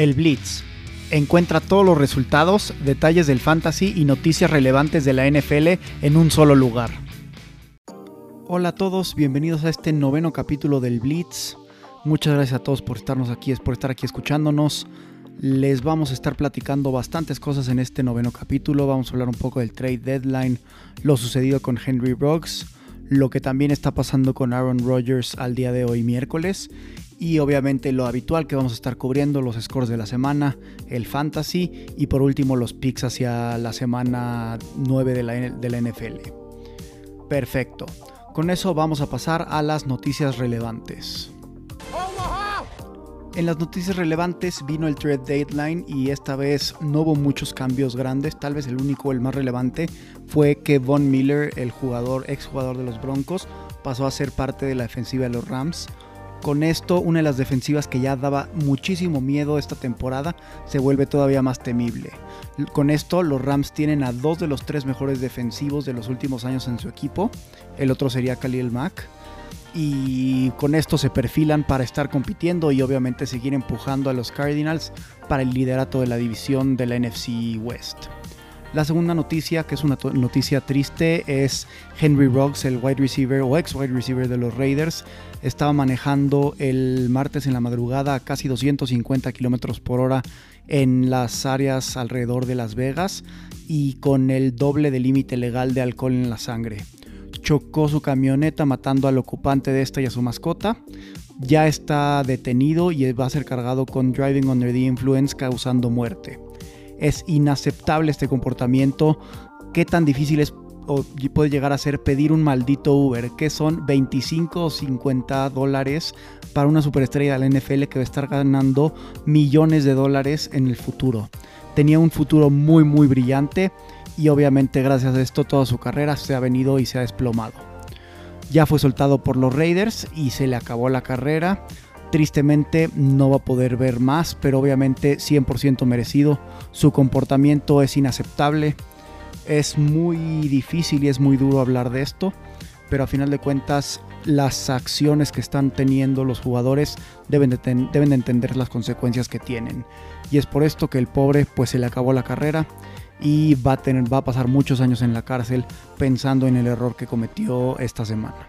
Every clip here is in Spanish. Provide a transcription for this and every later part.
El Blitz. Encuentra todos los resultados, detalles del fantasy y noticias relevantes de la NFL en un solo lugar. Hola a todos, bienvenidos a este noveno capítulo del Blitz. Muchas gracias a todos por estarnos aquí, por estar aquí escuchándonos. Les vamos a estar platicando bastantes cosas en este noveno capítulo. Vamos a hablar un poco del trade deadline, lo sucedido con Henry Brooks, lo que también está pasando con Aaron Rodgers al día de hoy miércoles y obviamente lo habitual que vamos a estar cubriendo, los scores de la semana, el fantasy y por último los picks hacia la semana 9 de la, de la NFL. Perfecto. Con eso vamos a pasar a las noticias relevantes. En las noticias relevantes vino el trade deadline y esta vez no hubo muchos cambios grandes, tal vez el único, el más relevante, fue que Von Miller, el jugador, ex jugador de los Broncos, pasó a ser parte de la defensiva de los Rams. Con esto, una de las defensivas que ya daba muchísimo miedo esta temporada se vuelve todavía más temible. Con esto, los Rams tienen a dos de los tres mejores defensivos de los últimos años en su equipo. El otro sería Khalil Mack y con esto se perfilan para estar compitiendo y obviamente seguir empujando a los Cardinals para el liderato de la división de la NFC West. La segunda noticia, que es una noticia triste, es Henry Ruggs, el wide receiver o ex wide receiver de los Raiders. Estaba manejando el martes en la madrugada a casi 250 kilómetros por hora en las áreas alrededor de Las Vegas y con el doble del límite legal de alcohol en la sangre chocó su camioneta matando al ocupante de esta y a su mascota. Ya está detenido y va a ser cargado con Driving Under the Influence causando muerte. Es inaceptable este comportamiento. ¿Qué tan difícil es o puede llegar a ser pedir un maldito Uber? Que son 25 o 50 dólares para una superestrella de la NFL que va a estar ganando millones de dólares en el futuro. Tenía un futuro muy muy brillante y obviamente gracias a esto toda su carrera se ha venido y se ha desplomado. Ya fue soltado por los Raiders y se le acabó la carrera. Tristemente no va a poder ver más, pero obviamente 100% merecido. Su comportamiento es inaceptable. Es muy difícil y es muy duro hablar de esto, pero a final de cuentas las acciones que están teniendo los jugadores deben de, deben de entender las consecuencias que tienen. Y es por esto que el pobre pues se le acabó la carrera y va a, tener, va a pasar muchos años en la cárcel pensando en el error que cometió esta semana.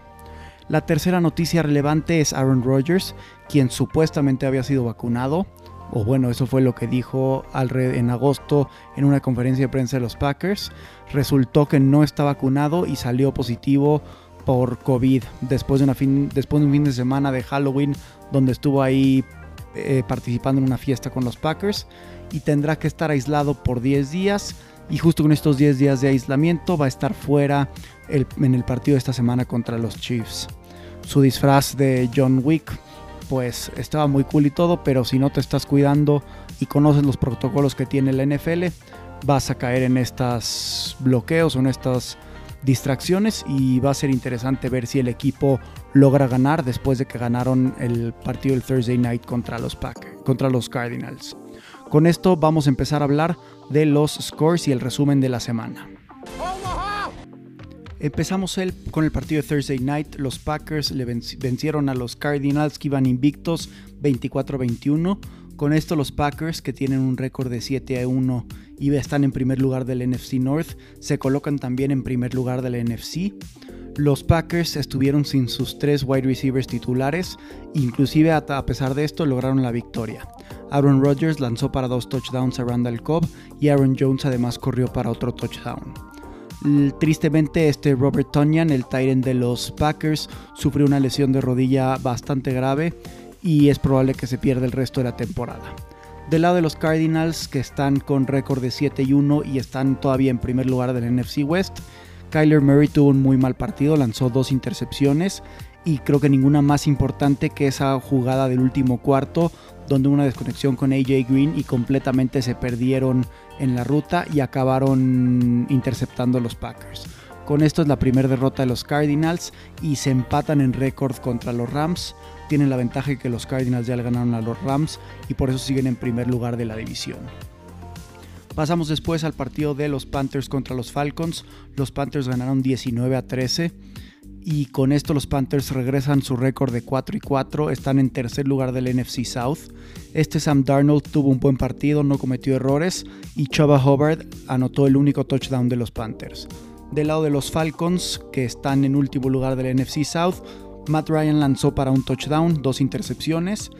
La tercera noticia relevante es Aaron Rodgers, quien supuestamente había sido vacunado, o bueno, eso fue lo que dijo en agosto en una conferencia de prensa de los Packers. Resultó que no está vacunado y salió positivo por COVID después de, una fin, después de un fin de semana de Halloween donde estuvo ahí eh, participando en una fiesta con los Packers y tendrá que estar aislado por 10 días. Y justo con estos 10 días de aislamiento va a estar fuera en el partido de esta semana contra los Chiefs. Su disfraz de John Wick pues estaba muy cool y todo, pero si no te estás cuidando y conoces los protocolos que tiene la NFL, vas a caer en estos bloqueos o en estas distracciones y va a ser interesante ver si el equipo logra ganar después de que ganaron el partido del Thursday Night contra los Packers, contra los Cardinals. Con esto vamos a empezar a hablar de los scores y el resumen de la semana. Empezamos el, con el partido de Thursday Night. Los Packers le vencieron a los Cardinals que iban invictos 24-21. Con esto los Packers, que tienen un récord de 7 a 1 y están en primer lugar del NFC North, se colocan también en primer lugar del NFC. Los Packers estuvieron sin sus tres wide receivers titulares, inclusive a pesar de esto lograron la victoria. Aaron Rodgers lanzó para dos touchdowns a Randall Cobb y Aaron Jones además corrió para otro touchdown. Tristemente, este Robert Tonyan, el Tyrant de los Packers, sufrió una lesión de rodilla bastante grave y es probable que se pierda el resto de la temporada. Del lado de los Cardinals, que están con récord de 7 y 1 y están todavía en primer lugar del NFC West, Kyler Murray tuvo un muy mal partido, lanzó dos intercepciones y creo que ninguna más importante que esa jugada del último cuarto donde una desconexión con AJ Green y completamente se perdieron en la ruta y acabaron interceptando a los Packers. Con esto es la primera derrota de los Cardinals y se empatan en récord contra los Rams. Tienen la ventaja de que los Cardinals ya le ganaron a los Rams y por eso siguen en primer lugar de la división. Pasamos después al partido de los Panthers contra los Falcons. Los Panthers ganaron 19 a 13 y con esto los Panthers regresan su récord de 4 y 4, están en tercer lugar del NFC South. Este Sam Darnold tuvo un buen partido, no cometió errores y Chuba Hubbard anotó el único touchdown de los Panthers. Del lado de los Falcons, que están en último lugar del NFC South, Matt Ryan lanzó para un touchdown, dos intercepciones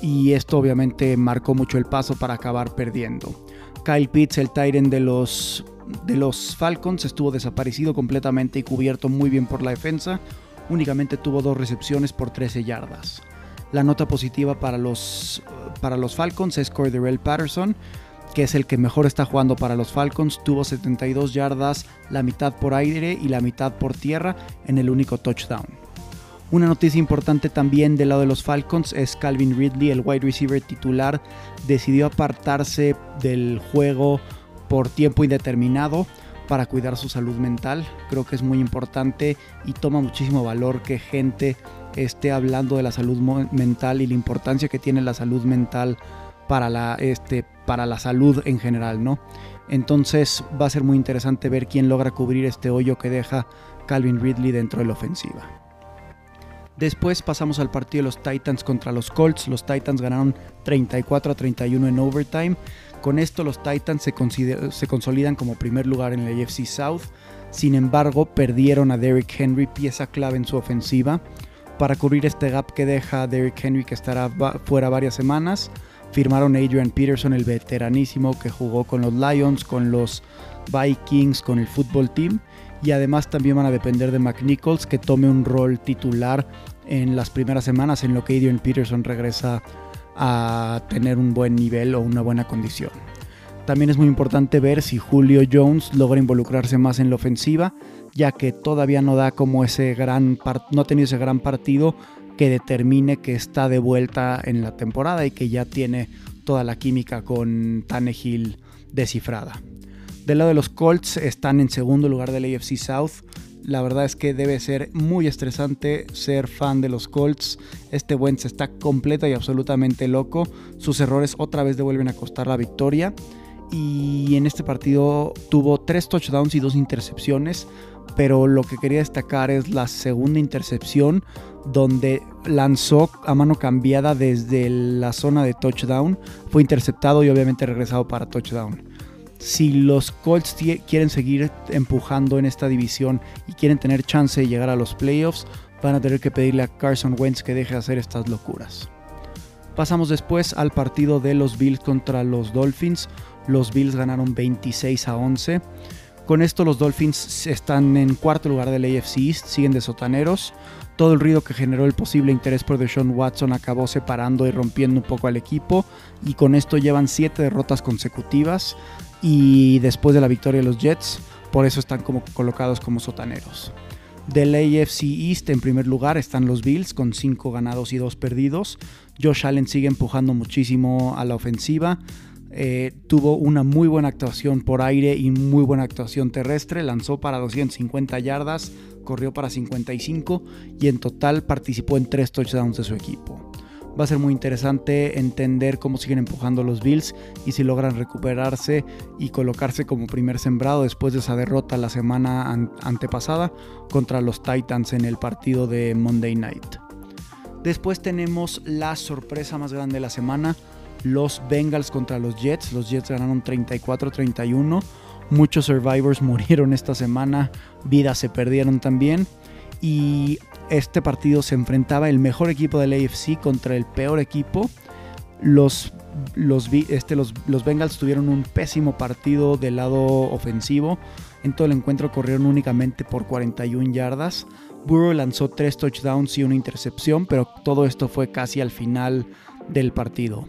y esto obviamente marcó mucho el paso para acabar perdiendo. Kyle Pitts, el Tyrant de los de los Falcons estuvo desaparecido completamente y cubierto muy bien por la defensa. Únicamente tuvo dos recepciones por 13 yardas. La nota positiva para los, para los Falcons es Corderell Patterson, que es el que mejor está jugando para los Falcons. Tuvo 72 yardas, la mitad por aire y la mitad por tierra en el único touchdown. Una noticia importante también del lado de los Falcons es Calvin Ridley, el wide receiver titular, decidió apartarse del juego por tiempo indeterminado para cuidar su salud mental. Creo que es muy importante y toma muchísimo valor que gente esté hablando de la salud mental y la importancia que tiene la salud mental para la, este, para la salud en general, ¿no? Entonces va a ser muy interesante ver quién logra cubrir este hoyo que deja Calvin Ridley dentro de la ofensiva. Después pasamos al partido de los Titans contra los Colts. Los Titans ganaron 34 a 31 en overtime. Con esto los Titans se, se consolidan como primer lugar en la AFC South. Sin embargo, perdieron a Derrick Henry, pieza clave en su ofensiva. Para cubrir este gap que deja Derrick Henry, que estará fuera varias semanas, firmaron a Adrian Peterson, el veteranísimo que jugó con los Lions, con los Vikings, con el fútbol team. Y además también van a depender de McNichols, que tome un rol titular en las primeras semanas en lo que Adrian Peterson regresa a tener un buen nivel o una buena condición. También es muy importante ver si Julio Jones logra involucrarse más en la ofensiva, ya que todavía no da como ese gran no ha tenido ese gran partido que determine que está de vuelta en la temporada y que ya tiene toda la química con Tannehill descifrada. Del lado de los Colts están en segundo lugar del AFC South la verdad es que debe ser muy estresante ser fan de los Colts. Este Wentz está completo y absolutamente loco. Sus errores otra vez devuelven a costar la victoria. Y en este partido tuvo tres touchdowns y dos intercepciones. Pero lo que quería destacar es la segunda intercepción donde lanzó a mano cambiada desde la zona de touchdown. Fue interceptado y obviamente regresado para touchdown si los Colts quieren seguir empujando en esta división y quieren tener chance de llegar a los playoffs, van a tener que pedirle a Carson Wentz que deje de hacer estas locuras. Pasamos después al partido de los Bills contra los Dolphins. Los Bills ganaron 26 a 11. Con esto los Dolphins están en cuarto lugar del AFC East, siguen de sotaneros. Todo el ruido que generó el posible interés por Deshaun Watson acabó separando y rompiendo un poco al equipo y con esto llevan 7 derrotas consecutivas y después de la victoria de los Jets, por eso están como colocados como sotaneros. Del AFC East en primer lugar están los Bills con 5 ganados y 2 perdidos. Josh Allen sigue empujando muchísimo a la ofensiva. Eh, tuvo una muy buena actuación por aire y muy buena actuación terrestre. Lanzó para 250 yardas, corrió para 55 y en total participó en 3 touchdowns de su equipo. Va a ser muy interesante entender cómo siguen empujando los Bills y si logran recuperarse y colocarse como primer sembrado después de esa derrota la semana antepasada contra los Titans en el partido de Monday Night. Después tenemos la sorpresa más grande de la semana, los Bengals contra los Jets. Los Jets ganaron 34-31. Muchos survivors murieron esta semana, vidas se perdieron también. Y este partido se enfrentaba el mejor equipo del AFC contra el peor equipo. Los, los, este, los, los Bengals tuvieron un pésimo partido del lado ofensivo. En todo el encuentro corrieron únicamente por 41 yardas. Burrow lanzó 3 touchdowns y una intercepción, pero todo esto fue casi al final del partido.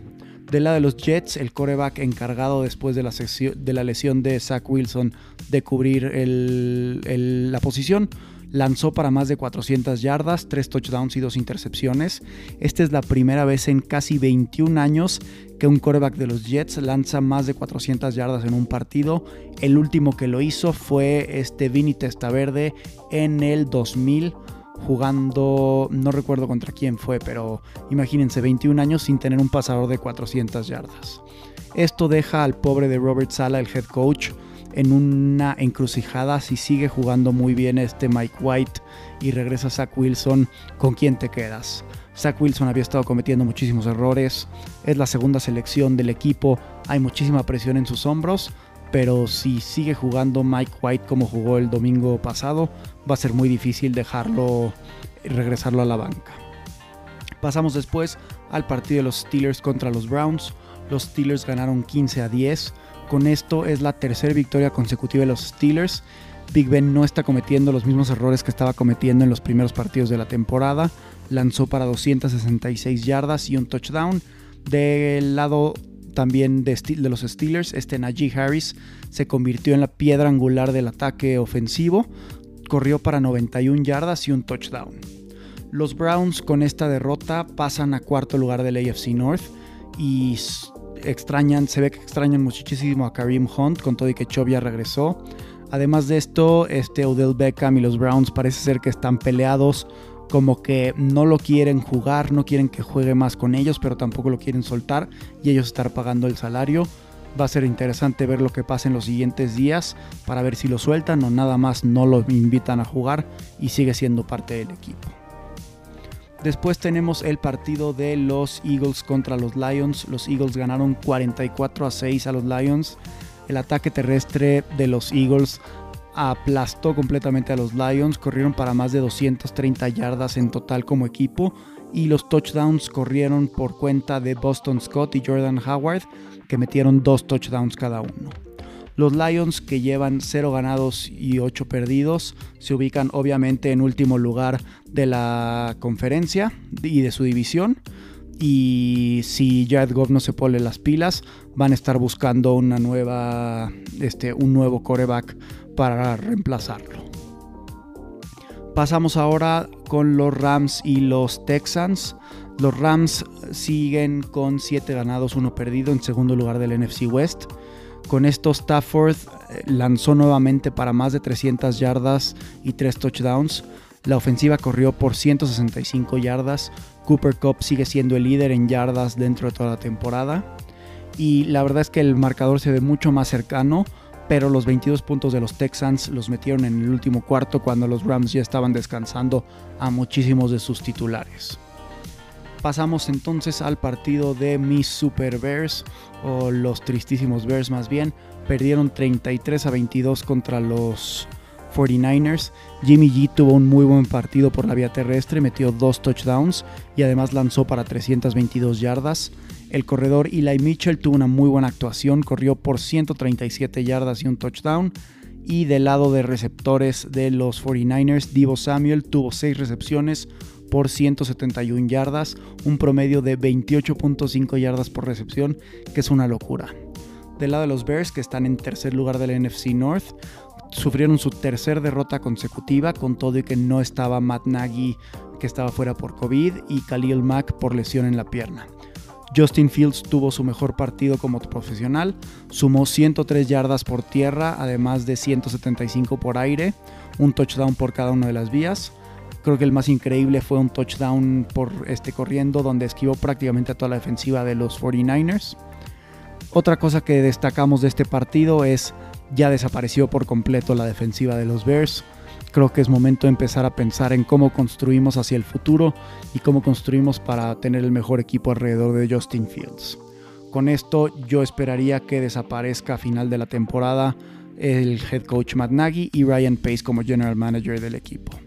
Del lado de los Jets, el coreback encargado después de la, de la lesión de Zach Wilson de cubrir la posición lanzó para más de 400 yardas, 3 touchdowns y 2 intercepciones. Esta es la primera vez en casi 21 años que un quarterback de los Jets lanza más de 400 yardas en un partido. El último que lo hizo fue este Vinny Testaverde en el 2000 jugando, no recuerdo contra quién fue, pero imagínense 21 años sin tener un pasador de 400 yardas. Esto deja al pobre de Robert Sala, el head coach, en una encrucijada. Si sigue jugando muy bien este Mike White y regresa Zach Wilson, ¿con quién te quedas? Zach Wilson había estado cometiendo muchísimos errores, es la segunda selección del equipo, hay muchísima presión en sus hombros, pero si sigue jugando Mike White como jugó el domingo pasado, va a ser muy difícil dejarlo regresarlo a la banca. Pasamos después al partido de los Steelers contra los Browns. Los Steelers ganaron 15 a 10. Con esto es la tercera victoria consecutiva de los Steelers. Big Ben no está cometiendo los mismos errores que estaba cometiendo en los primeros partidos de la temporada. Lanzó para 266 yardas y un touchdown. Del lado también de, los Steelers, este Najee Harris se convirtió en la piedra angular del ataque ofensivo. Corrió para 91 yardas y un touchdown. Los Browns con esta derrota pasan a cuarto lugar del AFC North y extrañan, se ve que extrañan muchísimo a Kareem Hunt con todo y que Chubb ya regresó. Además de esto, este Odell Beckham y los Browns parece ser que están peleados, como que no lo quieren jugar, no quieren que juegue más con ellos, pero tampoco lo quieren soltar y ellos estar pagando el salario. Va a ser interesante ver lo que pasa en los siguientes días para ver si lo sueltan o nada más no lo invitan a jugar y sigue siendo parte del equipo. Después tenemos el partido de los Eagles contra los Lions. Los Eagles ganaron 44 a 6 a los Lions. El ataque terrestre de los Eagles aplastó completamente a los Lions. Corrieron para más de 230 yardas en total como equipo. Y los touchdowns corrieron por cuenta de Boston Scott y Jordan Howard, que metieron dos touchdowns cada uno. Los Lions, que llevan 0 ganados y 8 perdidos, se ubican obviamente en último lugar de la conferencia y de su división. Y si Jared Goff no se pone las pilas, van a estar buscando una nueva, este, un nuevo coreback para reemplazarlo. Pasamos ahora con los Rams y los Texans. Los Rams siguen con 7 ganados, 1 perdido en segundo lugar del NFC West. Con esto Stafford eh, lanzó nuevamente para más de 300 yardas y 3 touchdowns. La ofensiva corrió por 165 yardas. Cooper Cup sigue siendo el líder en yardas dentro de toda la temporada. Y la verdad es que el marcador se ve mucho más cercano, pero los 22 puntos de los Texans los metieron en el último cuarto cuando los Rams ya estaban descansando a muchísimos de sus titulares. Pasamos entonces al partido de mis Super Bears, o los tristísimos Bears más bien. Perdieron 33 a 22 contra los 49ers. Jimmy G tuvo un muy buen partido por la vía terrestre, metió dos touchdowns y además lanzó para 322 yardas. El corredor Eli Mitchell tuvo una muy buena actuación, corrió por 137 yardas y un touchdown. Y del lado de receptores de los 49ers, Divo Samuel tuvo 6 recepciones, por 171 yardas, un promedio de 28.5 yardas por recepción, que es una locura. Del lado de los Bears, que están en tercer lugar del NFC North, sufrieron su tercer derrota consecutiva, con todo y que no estaba Matt Nagy, que estaba fuera por COVID, y Khalil Mack por lesión en la pierna. Justin Fields tuvo su mejor partido como profesional, sumó 103 yardas por tierra, además de 175 por aire, un touchdown por cada una de las vías. Creo que el más increíble fue un touchdown por este corriendo donde esquivó prácticamente a toda la defensiva de los 49ers. Otra cosa que destacamos de este partido es ya desapareció por completo la defensiva de los Bears. Creo que es momento de empezar a pensar en cómo construimos hacia el futuro y cómo construimos para tener el mejor equipo alrededor de Justin Fields. Con esto yo esperaría que desaparezca a final de la temporada el head coach Matt Nagy y Ryan Pace como general manager del equipo.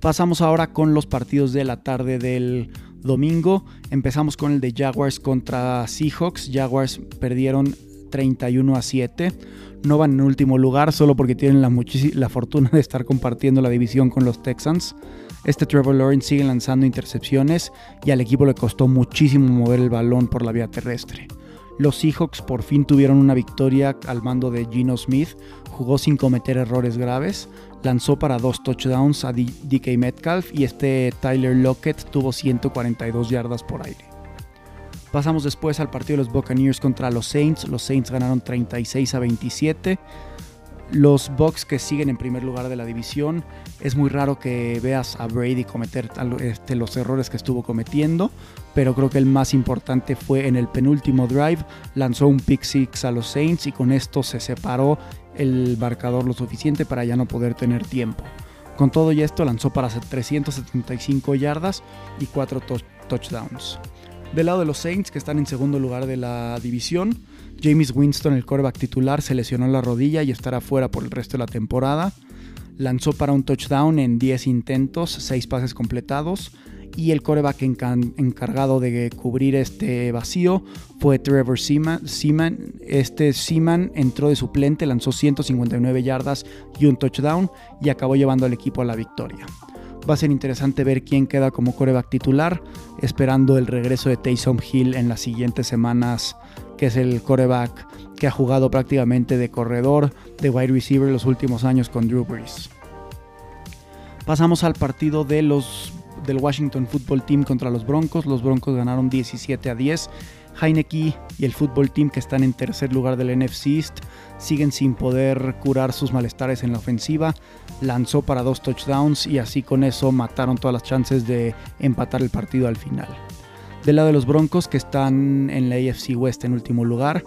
Pasamos ahora con los partidos de la tarde del domingo. Empezamos con el de Jaguars contra Seahawks. Jaguars perdieron 31 a 7. No van en último lugar solo porque tienen la, fortuna de estar compartiendo la división con los Texans. Este Trevor Lawrence sigue lanzando intercepciones y al equipo le costó muchísimo mover el balón por la vía terrestre. Los Seahawks por fin tuvieron una victoria al mando de Gino Smith, jugó sin cometer errores graves, lanzó para dos touchdowns a DK Metcalf y este Tyler Lockett tuvo 142 yardas por aire. Pasamos después al partido de los Buccaneers contra los Saints. Los Saints ganaron 36 a 27. Los Bucks que siguen en primer lugar de la división, es muy raro que veas a Brady cometer este, los errores que estuvo cometiendo, pero creo que el más importante fue en el penúltimo drive, lanzó un pick six a los Saints y con esto se separó el marcador lo suficiente para ya no poder tener tiempo. Con todo y esto lanzó para 375 yardas y 4 touchdowns. Del lado de los Saints, que están en segundo lugar de la división, James Winston, el coreback titular, se lesionó la rodilla y estará fuera por el resto de la temporada. Lanzó para un touchdown en 10 intentos, 6 pases completados. Y el coreback encargado de cubrir este vacío fue Trevor Seaman. Este Seaman entró de suplente, lanzó 159 yardas y un touchdown y acabó llevando al equipo a la victoria. Va a ser interesante ver quién queda como coreback titular, esperando el regreso de Taysom Hill en las siguientes semanas que es el coreback que ha jugado prácticamente de corredor, de wide receiver los últimos años con Drew Brees. Pasamos al partido de los, del Washington Football Team contra los Broncos. Los Broncos ganaron 17 a 10. Heineke y el Football Team que están en tercer lugar del NFC East siguen sin poder curar sus malestares en la ofensiva. Lanzó para dos touchdowns y así con eso mataron todas las chances de empatar el partido al final. Del lado de los Broncos, que están en la AFC West en último lugar,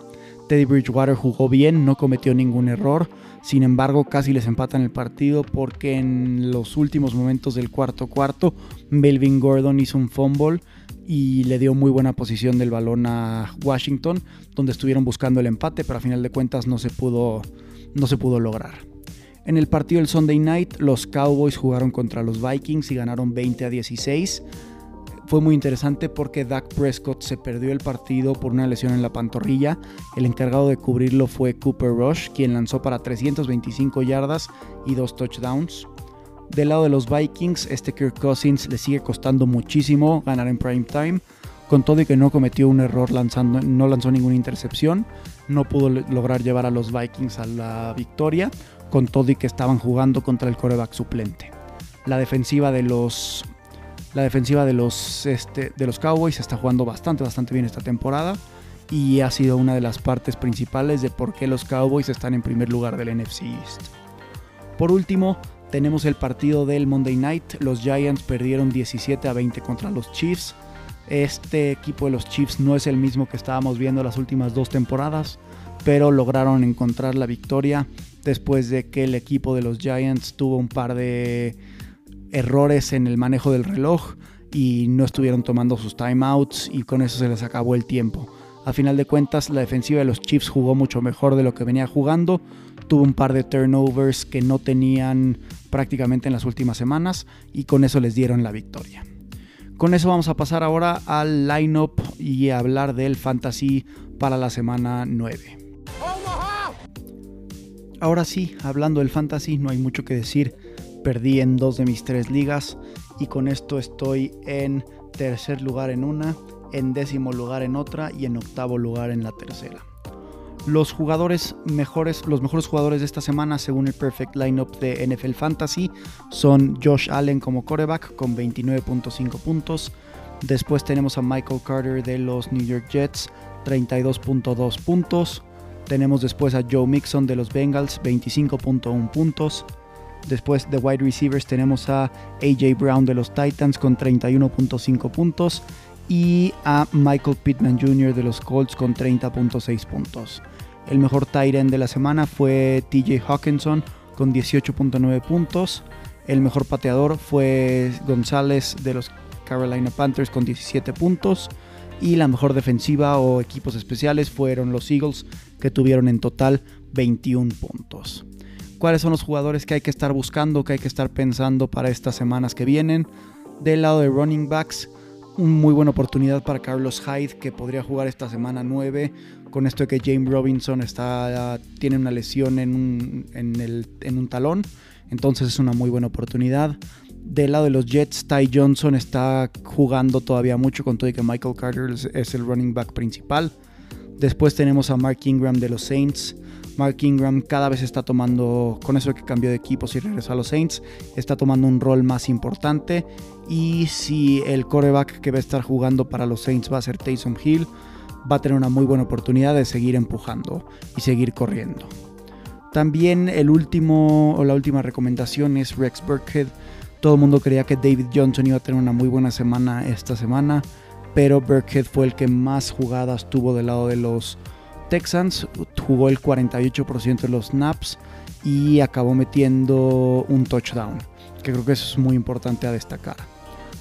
Teddy Bridgewater jugó bien, no cometió ningún error. Sin embargo, casi les empatan el partido porque en los últimos momentos del cuarto cuarto, Melvin Gordon hizo un fumble y le dio muy buena posición del balón a Washington, donde estuvieron buscando el empate, pero a final de cuentas no se pudo, no se pudo lograr. En el partido del Sunday Night, los Cowboys jugaron contra los Vikings y ganaron 20 a 16 fue muy interesante porque Dak Prescott se perdió el partido por una lesión en la pantorrilla. El encargado de cubrirlo fue Cooper Rush, quien lanzó para 325 yardas y dos touchdowns. Del lado de los Vikings, este Kirk Cousins le sigue costando muchísimo ganar en prime time. Con todo que no cometió un error lanzando, no lanzó ninguna intercepción, no pudo lograr llevar a los Vikings a la victoria, con todo que estaban jugando contra el coreback suplente. La defensiva de los la defensiva de los, este, de los Cowboys está jugando bastante, bastante bien esta temporada y ha sido una de las partes principales de por qué los Cowboys están en primer lugar del NFC East. Por último, tenemos el partido del Monday Night. Los Giants perdieron 17 a 20 contra los Chiefs. Este equipo de los Chiefs no es el mismo que estábamos viendo las últimas dos temporadas, pero lograron encontrar la victoria después de que el equipo de los Giants tuvo un par de errores en el manejo del reloj y no estuvieron tomando sus timeouts y con eso se les acabó el tiempo. A final de cuentas, la defensiva de los Chiefs jugó mucho mejor de lo que venía jugando. Tuvo un par de turnovers que no tenían prácticamente en las últimas semanas y con eso les dieron la victoria. Con eso vamos a pasar ahora al lineup y hablar del fantasy para la semana 9. Ahora sí, hablando del fantasy, no hay mucho que decir perdí en dos de mis tres ligas y con esto estoy en tercer lugar en una, en décimo lugar en otra y en octavo lugar en la tercera. Los jugadores mejores, los mejores jugadores de esta semana, según el Perfect Lineup de NFL Fantasy, son Josh Allen como coreback con 29.5 puntos. Después tenemos a Michael Carter de los New York Jets, 32.2 puntos. Tenemos después a Joe Mixon de los Bengals, 25.1 puntos. Después de wide receivers tenemos a AJ Brown de los Titans con 31.5 puntos y a Michael Pittman Jr. de los Colts con 30.6 puntos. El mejor tight end de la semana fue TJ Hawkinson con 18.9 puntos. El mejor pateador fue González de los Carolina Panthers con 17 puntos. Y la mejor defensiva o equipos especiales fueron los Eagles que tuvieron en total 21 puntos cuáles son los jugadores que hay que estar buscando, que hay que estar pensando para estas semanas que vienen. Del lado de running backs, una muy buena oportunidad para Carlos Hyde, que podría jugar esta semana 9, con esto de que James Robinson está, tiene una lesión en un, en, un talón, entonces es una muy buena oportunidad. Del lado de los Jets, Ty Johnson está jugando todavía mucho con todo y que Michael Carter es el running back principal. Después tenemos a Mark Ingram de los Saints, Mark Ingram cada vez está tomando, con eso que cambió de equipos y regresó a los Saints, está tomando un rol más importante. Y si el coreback que va a estar jugando para los Saints va a ser Taysom Hill, va a tener una muy buena oportunidad de seguir empujando y seguir corriendo. También el último o la última recomendación es Rex Burkhead. Todo el mundo creía que David Johnson iba a tener una muy buena semana esta semana, pero Burkhead fue el que más jugadas tuvo del lado de los Texans. Jugó el 48% de los snaps y acabó metiendo un touchdown, que creo que eso es muy importante a destacar.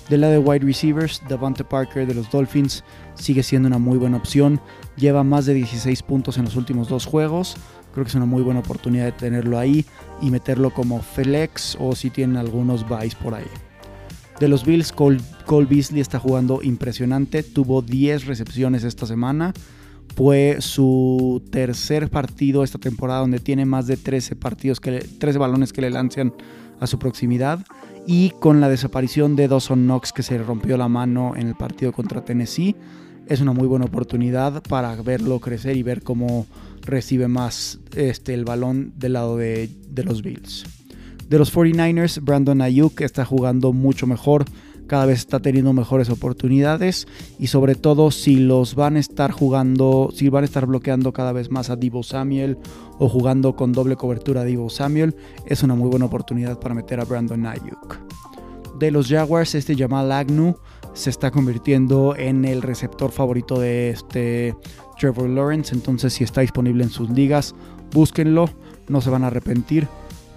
Del lado de wide receivers, Davante Parker de los Dolphins sigue siendo una muy buena opción. Lleva más de 16 puntos en los últimos dos juegos. Creo que es una muy buena oportunidad de tenerlo ahí y meterlo como flex o si tienen algunos buys por ahí. De los Bills, Cole, Cole Beasley está jugando impresionante. Tuvo 10 recepciones esta semana. Fue su tercer partido esta temporada donde tiene más de 13 partidos que 13 balones que le lanzan a su proximidad y con la desaparición de Dawson Knox que se rompió la mano en el partido contra Tennessee, es una muy buena oportunidad para verlo crecer y ver cómo recibe más este, el balón del lado de, de los Bills. De los 49ers, Brandon Ayuk está jugando mucho mejor cada vez está teniendo mejores oportunidades y sobre todo si los van a estar jugando, si van a estar bloqueando cada vez más a Divo Samuel o jugando con doble cobertura a Divo Samuel, es una muy buena oportunidad para meter a Brandon Ayuk. De los Jaguars, este Jamal Agnew se está convirtiendo en el receptor favorito de este Trevor Lawrence, entonces si está disponible en sus ligas, búsquenlo, no se van a arrepentir.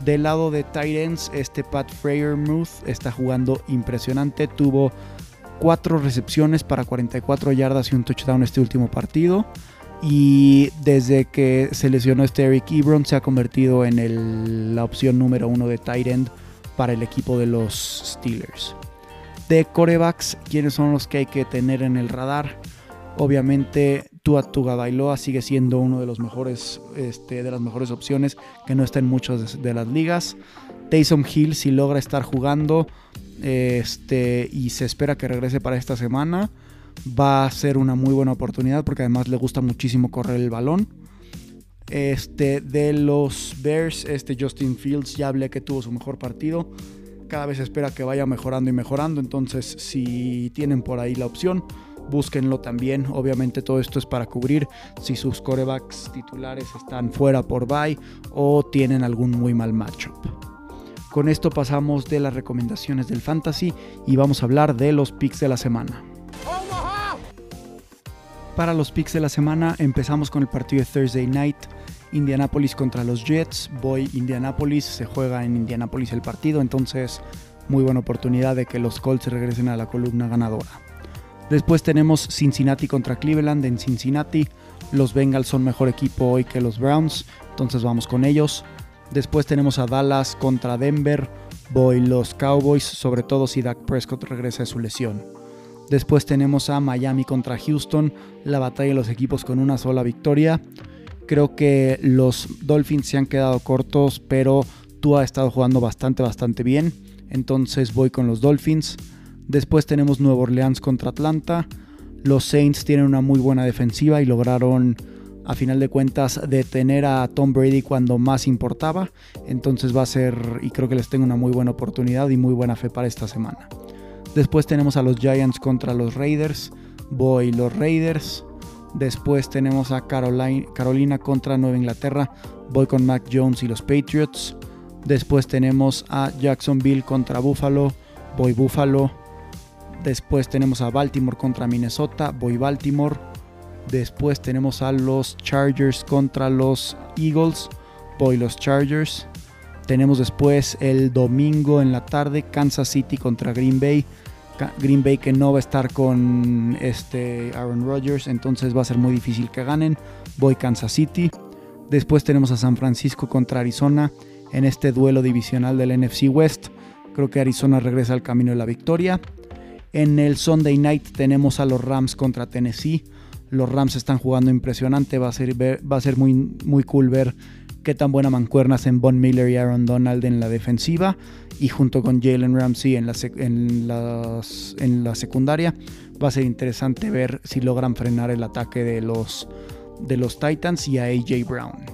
Del lado de Titans, este Pat Freyermuth está jugando impresionante. Tuvo cuatro recepciones para 44 yardas y un touchdown este último partido. Y desde que se lesionó este Eric Ebron, se ha convertido en la opción número uno de tight para el equipo de los Steelers. De corebacks, ¿quiénes son los que hay que tener en el radar? Obviamente Tua Bailoa sigue siendo uno de los mejores, este, de las mejores opciones que no está en muchas de, las ligas. Taysom Hill si logra estar jugando este, y se espera que regrese para esta semana, va a ser una muy buena oportunidad porque además le gusta muchísimo correr el balón. Este, de los Bears, este Justin Fields ya hablé que tuvo su mejor partido. Cada vez espera que vaya mejorando y mejorando. Entonces, si tienen por ahí la opción, búsquenlo también. Obviamente todo esto es para cubrir si sus corebacks titulares están fuera por bye o tienen algún muy mal matchup. Con esto pasamos de las recomendaciones del fantasy y vamos a hablar de los picks de la semana. Para los picks de la semana empezamos con el partido de Thursday Night. Indianapolis contra los Jets. Voy Indianapolis, se juega en Indianapolis el partido, entonces muy buena oportunidad de que los Colts regresen a la columna ganadora. Después tenemos Cincinnati contra Cleveland en Cincinnati. Los Bengals son mejor equipo hoy que los Browns, entonces vamos con ellos. Después tenemos a Dallas contra Denver. Voy los Cowboys, sobre todo si Dak Prescott regresa de su lesión. Después tenemos a Miami contra Houston, la batalla de los equipos con una sola victoria. Creo que los Dolphins se han quedado cortos, pero tú has estado jugando bastante, bastante bien. Entonces voy con los Dolphins. Después tenemos Nueva Orleans contra Atlanta. Los Saints tienen una muy buena defensiva y lograron a final de cuentas detener a Tom Brady cuando más importaba. Entonces va a ser, y creo que les tengo una muy buena oportunidad y muy buena fe para esta semana. Después tenemos a los Giants contra los Raiders. Voy los Raiders. Después tenemos a Carolina, contra Nueva Inglaterra. Voy con Mac Jones y los Patriots. Después tenemos a Jacksonville contra Buffalo. Voy Buffalo. Después tenemos a Baltimore contra Minnesota, voy Baltimore. Después tenemos a los Chargers contra los Eagles, voy los Chargers. Tenemos después el domingo en la tarde Kansas City contra Green Bay. Green Bay que no va a estar con este Aaron Rodgers, entonces va a ser muy difícil que ganen. Voy Kansas City. Después tenemos a San Francisco contra Arizona en este duelo divisional del NFC West. Creo que Arizona regresa al camino de la victoria. En el Sunday Night tenemos a los Rams contra Tennessee. Los Rams están jugando impresionante. Va a ser, va a ser muy, muy cool ver qué tan buena mancuernas en Von Miller y Aaron Donald en la defensiva. Y junto con Jalen Ramsey en la, en, en la secundaria. Va a ser interesante ver si logran frenar el ataque de los, de los Titans y a AJ Brown.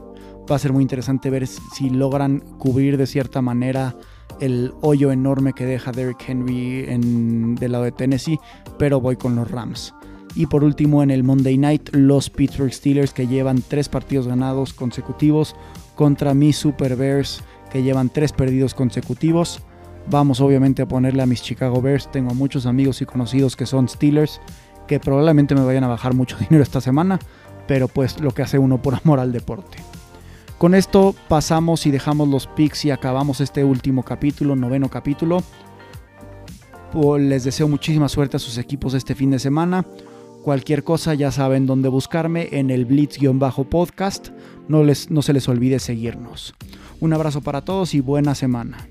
Va a ser muy interesante ver si logran cubrir de cierta manera el hoyo enorme que deja Derrick Henry en, del lado de Tennessee, pero voy con los Rams. Y por último en el Monday Night, los Pittsburgh Steelers que llevan tres partidos ganados consecutivos. contra mis Super Bears que llevan tres perdidos consecutivos. Vamos obviamente a ponerle a mis Chicago Bears. Tengo muchos amigos y conocidos que son Steelers que probablemente me vayan a bajar mucho dinero esta semana, pero pues lo que hace uno por amor al deporte. Con esto pasamos y dejamos los picks y acabamos este último capítulo, noveno capítulo. Pues, les deseo muchísima suerte a sus equipos este fin de semana. Cualquier cosa ya saben dónde buscarme en el Blitz-podcast. No, les, no se les olvide seguirnos. Un abrazo para todos y buena semana.